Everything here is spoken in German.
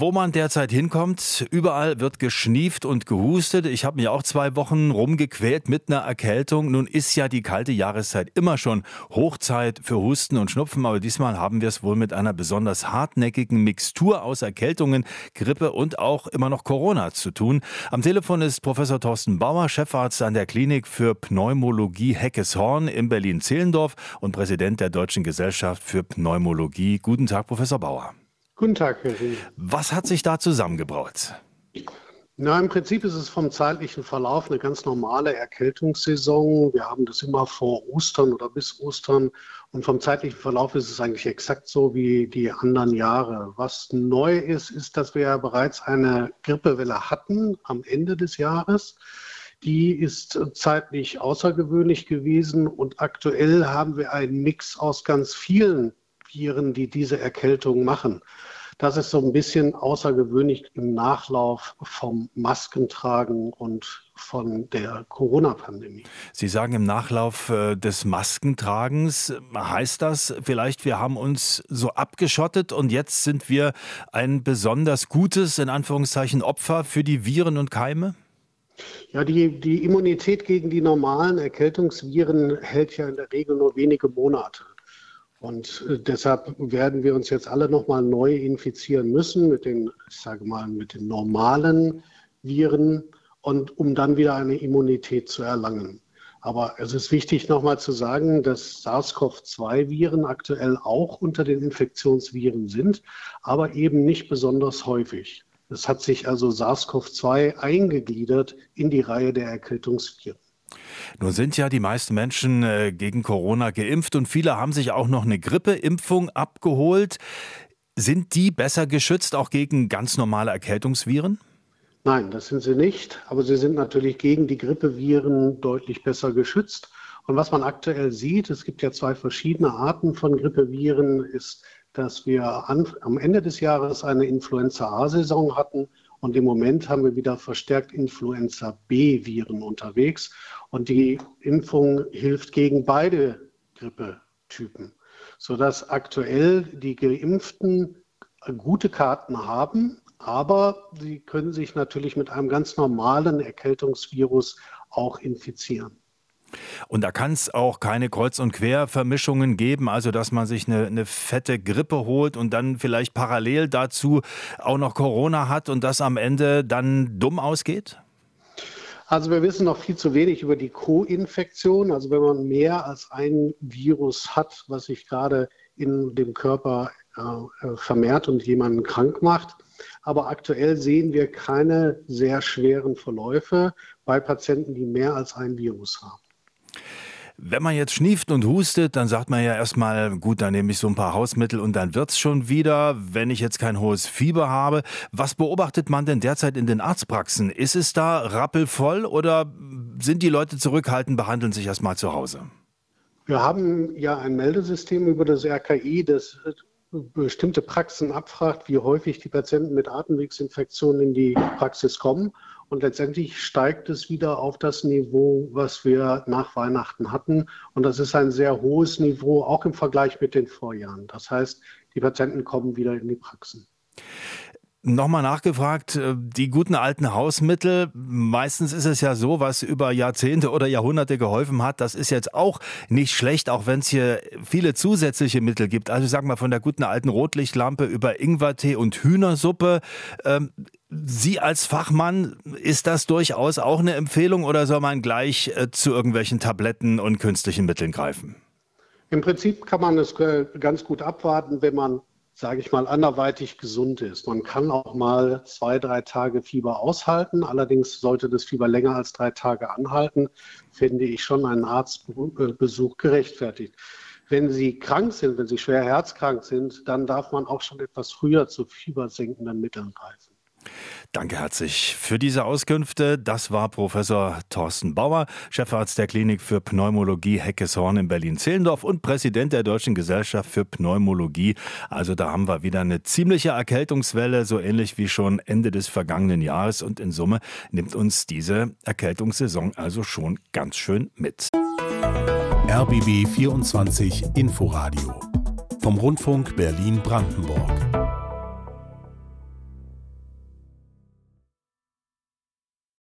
Wo man derzeit hinkommt, überall wird geschnieft und gehustet. Ich habe mich auch zwei Wochen rumgequält mit einer Erkältung. Nun ist ja die kalte Jahreszeit immer schon Hochzeit für Husten und Schnupfen, aber diesmal haben wir es wohl mit einer besonders hartnäckigen Mixtur aus Erkältungen, Grippe und auch immer noch Corona zu tun. Am Telefon ist Professor Thorsten Bauer, Chefarzt an der Klinik für Pneumologie Heckeshorn in Berlin-Zehlendorf und Präsident der Deutschen Gesellschaft für Pneumologie. Guten Tag, Professor Bauer. Guten Tag, Herr Rie. Was hat sich da zusammengebraut? Na, im Prinzip ist es vom zeitlichen Verlauf eine ganz normale Erkältungssaison. Wir haben das immer vor Ostern oder bis Ostern. Und vom zeitlichen Verlauf ist es eigentlich exakt so wie die anderen Jahre. Was neu ist, ist, dass wir ja bereits eine Grippewelle hatten am Ende des Jahres. Die ist zeitlich außergewöhnlich gewesen und aktuell haben wir einen Mix aus ganz vielen Viren, die diese Erkältung machen. Das ist so ein bisschen außergewöhnlich im Nachlauf vom Maskentragen und von der Corona-Pandemie. Sie sagen im Nachlauf äh, des Maskentragens, heißt das vielleicht, wir haben uns so abgeschottet und jetzt sind wir ein besonders gutes, in Anführungszeichen, Opfer für die Viren und Keime? Ja, die, die Immunität gegen die normalen Erkältungsviren hält ja in der Regel nur wenige Monate. Und äh, deshalb werden wir uns jetzt alle nochmal neu infizieren müssen mit den, ich sage mal, mit den normalen Viren und um dann wieder eine Immunität zu erlangen. Aber es ist wichtig nochmal zu sagen, dass SARS-CoV-2-Viren aktuell auch unter den Infektionsviren sind, aber eben nicht besonders häufig. Es hat sich also SARS-CoV-2 eingegliedert in die Reihe der Erkältungsviren. Nun sind ja die meisten Menschen äh, gegen Corona geimpft und viele haben sich auch noch eine Grippeimpfung abgeholt. Sind die besser geschützt auch gegen ganz normale Erkältungsviren? Nein, das sind sie nicht. Aber sie sind natürlich gegen die Grippeviren deutlich besser geschützt. Und was man aktuell sieht, es gibt ja zwei verschiedene Arten von Grippeviren, ist, dass wir an, am Ende des Jahres eine Influenza-A-Saison hatten und im Moment haben wir wieder verstärkt Influenza B-Viren unterwegs. Und die Impfung hilft gegen beide Grippetypen, sodass aktuell die Geimpften gute Karten haben, aber sie können sich natürlich mit einem ganz normalen Erkältungsvirus auch infizieren. Und da kann es auch keine Kreuz- und Quervermischungen geben, also dass man sich eine, eine, fette Grippe holt und dann vielleicht parallel dazu auch noch Corona hat und das am Ende dann dumm ausgeht? Also wir wissen noch viel zu wenig über die Co-Infektion. Also wenn man mehr als ein Virus hat, was sich gerade in dem Körper äh, vermehrt und jemanden krank macht. Aber aktuell sehen wir keine sehr schweren Verläufe bei Patienten, die mehr als ein Virus haben. Wenn man jetzt schnieft und hustet, dann sagt man ja erstmal, gut, dann nehme ich so ein paar Hausmittel und dann wird's schon wieder, wenn ich jetzt kein hohes Fieber habe. Was beobachtet man denn derzeit in den Arztpraxen? Ist es da rappelvoll oder sind die Leute zurückhaltend, behandeln sich erstmal zu Hause? Wir haben ja ein Meldesystem über das RKI, das bestimmte Praxen abfragt, wie häufig die Patienten mit Atemwegsinfektionen in die Praxis kommen. Und letztendlich steigt es wieder auf das Niveau, was wir nach Weihnachten hatten. Und das ist ein sehr hohes Niveau, auch im Vergleich mit den Vorjahren. Das heißt, die Patienten kommen wieder in die Praxen. Nochmal nachgefragt, äh, die guten alten Hausmittel, meistens ist es ja so, was über Jahrzehnte oder Jahrhunderte geholfen hat, das ist jetzt auch nicht schlecht, auch wenn es hier viele zusätzliche Mittel gibt. Also sag mal von der guten alten Rotlichtlampe über Ingwertee und Hühnersuppe. Ähm, Sie als Fachmann, ist das durchaus auch eine Empfehlung oder soll man gleich äh, zu irgendwelchen Tabletten und künstlichen Mitteln greifen? Im Prinzip kann man es äh, ganz gut abwarten, wenn man sage ich mal, anderweitig gesund ist. Man kann auch mal zwei, drei Tage Fieber aushalten. Allerdings sollte das Fieber länger als drei Tage anhalten, finde ich schon einen Arztbesuch gerechtfertigt. Wenn Sie krank sind, wenn Sie schwer herzkrank sind, dann darf man auch schon etwas früher zu fiebersenkenden Mitteln greifen. Danke herzlich für diese Auskünfte. Das war Professor Thorsten Bauer, Chefarzt der Klinik für Pneumologie Heckeshorn in Berlin-Zehlendorf und Präsident der Deutschen Gesellschaft für Pneumologie. Also da haben wir wieder eine ziemliche Erkältungswelle, so ähnlich wie schon Ende des vergangenen Jahres. Und in Summe nimmt uns diese Erkältungssaison also schon ganz schön mit. RBB 24 Inforadio vom Rundfunk Berlin-Brandenburg.